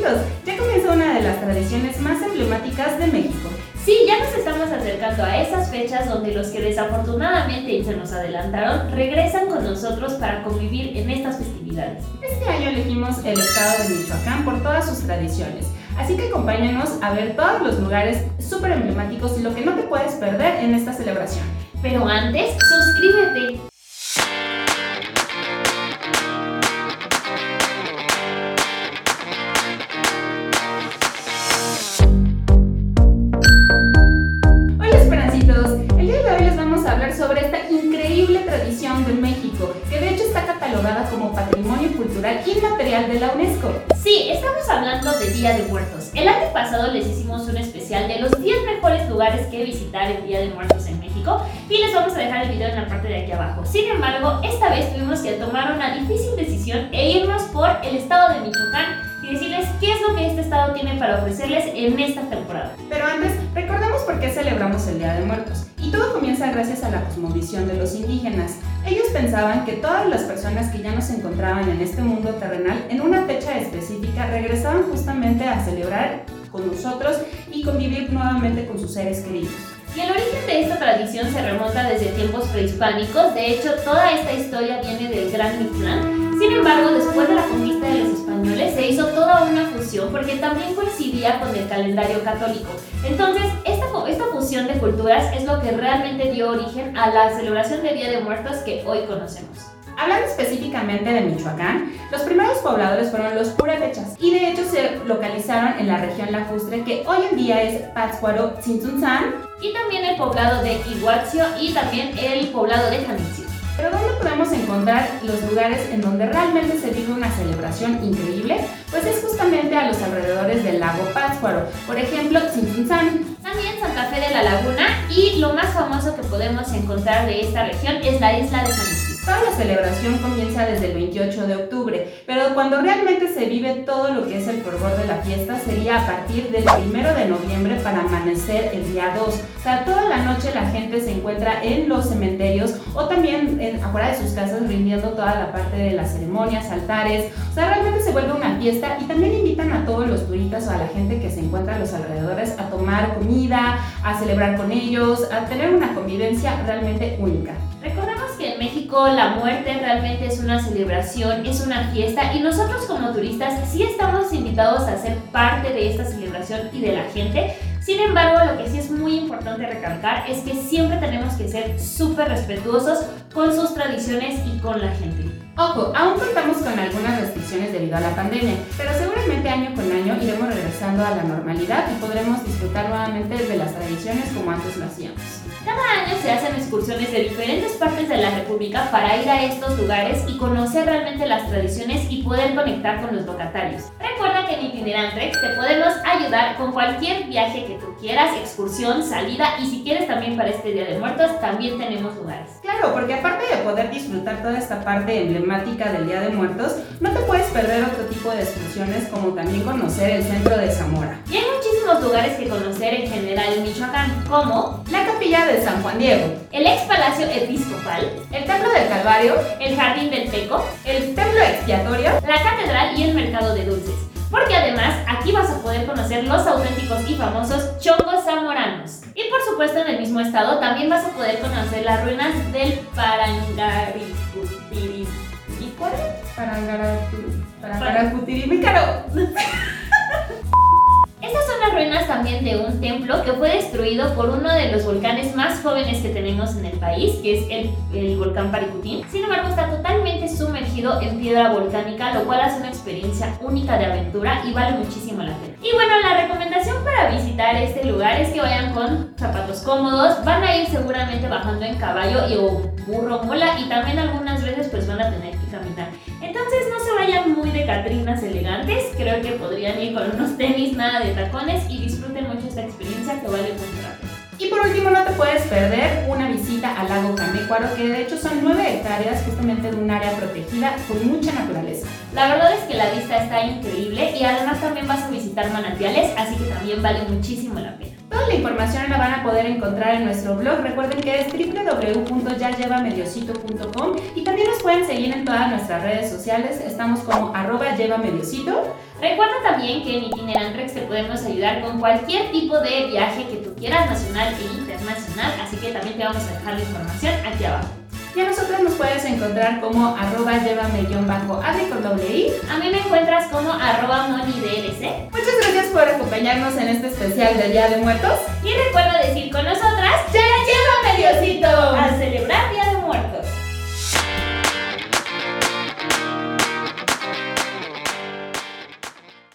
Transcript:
Esperancitos, ya comienza una de las tradiciones más emblemáticas de México. Sí, ya nos estamos acercando a esas fechas donde los que desafortunadamente se nos adelantaron regresan con nosotros para convivir en estas festividades. Este año elegimos el estado de Michoacán por todas sus tradiciones. Así que acompáñanos a ver todos los lugares súper emblemáticos y lo que no te puedes perder en esta celebración. Pero antes, suscríbete. Catalogada como Patrimonio Cultural Inmaterial de la UNESCO. Sí, estamos hablando de Día de Muertos. El año pasado les hicimos un especial de los 10 mejores lugares que visitar el Día de Muertos en México y les vamos a dejar el video en la parte de aquí abajo. Sin embargo, esta vez tuvimos que tomar una difícil decisión e irnos por el estado de Michoacán y decirles qué es lo que este estado tiene para ofrecerles en esta temporada. Antes, recordemos por qué celebramos el Día de Muertos. Y todo comienza gracias a la cosmovisión de los indígenas. Ellos pensaban que todas las personas que ya no se encontraban en este mundo terrenal en una fecha específica regresaban justamente a celebrar con nosotros y convivir nuevamente con sus seres queridos. Y el origen de esta tradición se remonta desde tiempos prehispánicos, de hecho toda esta historia viene del Gran Mictlán. Sin embargo, después de la conquista de los españoles se hizo toda una fusión porque también coincidía con el calendario católico. Entonces, esta, esta fusión de culturas es lo que realmente dio origen a la celebración de Día de Muertos que hoy conocemos. Hablando específicamente de Michoacán, los primeros pobladores fueron los purépechas y de hecho se localizaron en la región lacustre que hoy en día es Pátzcuaro, Tzintzuntzán y también el poblado de Iguazio y también el poblado de Janitzio. Pero ¿dónde podemos encontrar los lugares en donde realmente se vive una celebración increíble? Pues es justamente a los alrededores del lago Pátzcuaro, por ejemplo, Tzintzuntzán. También Santa Fe de la Laguna y lo más famoso que podemos encontrar de esta región es la isla de Janitzio. Toda la celebración comienza desde el 28 de octubre, pero cuando realmente se vive todo lo que es el fervor de la fiesta sería a partir del 1 de noviembre para amanecer el día 2. O sea, toda la noche la gente se encuentra en los cementerios o también afuera de sus casas rindiendo toda la parte de las ceremonias, altares. O sea, realmente se vuelve una fiesta y también invitan a todos los turistas o a la gente que se encuentra a los alrededores a tomar comida, a celebrar con ellos, a tener una convivencia realmente única. México la muerte realmente es una celebración, es una fiesta y nosotros como turistas sí estamos invitados a ser parte de esta celebración y de la gente. Sin embargo, lo que sí es muy importante recalcar es que siempre tenemos que ser súper respetuosos con sus tradiciones y con la gente. Ojo, aún contamos con algunas restricciones debido a la pandemia, pero seguramente año con año iremos regresando a la normalidad y podremos disfrutar nuevamente de las tradiciones como antes lo hacíamos. Cada año se hacen excursiones de diferentes partes de la República para ir a estos lugares y conocer realmente las tradiciones y poder conectar con los locatarios. Recuerda que en Itinerantrex te podemos ayudar con cualquier viaje que tú quieras, excursión, salida y si quieres también para este Día de Muertos también tenemos lugares. Claro, porque aparte de poder disfrutar toda esta parte emblemática del Día de Muertos, no te puedes perder otro tipo de excursiones como también conocer el centro de Zamora. Muchísimos lugares que conocer en general en Michoacán, como la capilla de San Juan Diego, el ex palacio episcopal, el templo del Calvario, el jardín del Teco, el templo expiatorio, la catedral y el mercado de dulces. Porque además aquí vas a poder conocer los auténticos y famosos chongos zamoranos. Y por supuesto en el mismo estado también vas a poder conocer las ruinas del Parangaricutirimícaro. Parangaricutirimícaro. Estas las ruinas también de un templo que fue destruido por uno de los volcanes más jóvenes que tenemos en el país, que es el, el, volcán Paricutín. Sin embargo, está totalmente sumergido en piedra volcánica, lo cual hace una experiencia única de aventura y vale muchísimo la pena. Y bueno, la recomendación para visitar este lugar es que vayan con zapatos cómodos, van a ir seguramente bajando en caballo y, o burro mula y también algunas veces pues van a tener que caminar. Entonces no se vayan muy de catrinas creo que podrían ir con unos tenis nada de tacones y disfruten mucho esta experiencia que vale mucho la pena. Y por último, no te puedes perder una visita al lago Canécuaro, que de hecho son 9 hectáreas justamente de un área protegida con mucha naturaleza. La verdad es que la vista está increíble y además también vas a visitar manantiales, así que también vale muchísimo la pena. Toda la información la van a poder encontrar en nuestro blog. Recuerden que es www.yallevamediosito.com y también nos pueden seguir en todas nuestras redes sociales. Estamos como arroba. Recuerda también que en Itinerantrex te podemos ayudar con cualquier tipo de viaje que tú quieras, nacional e internacional, así que también te vamos a dejar la información aquí abajo. Y a nosotros nos puedes encontrar como arroba llévame-adri con doble I. A mí me encuentras como arroba monidlc. Muchas por acompañarnos en este especial del Día de Muertos. Y recuerda decir con nosotras, ¡Ya llévame Diosito!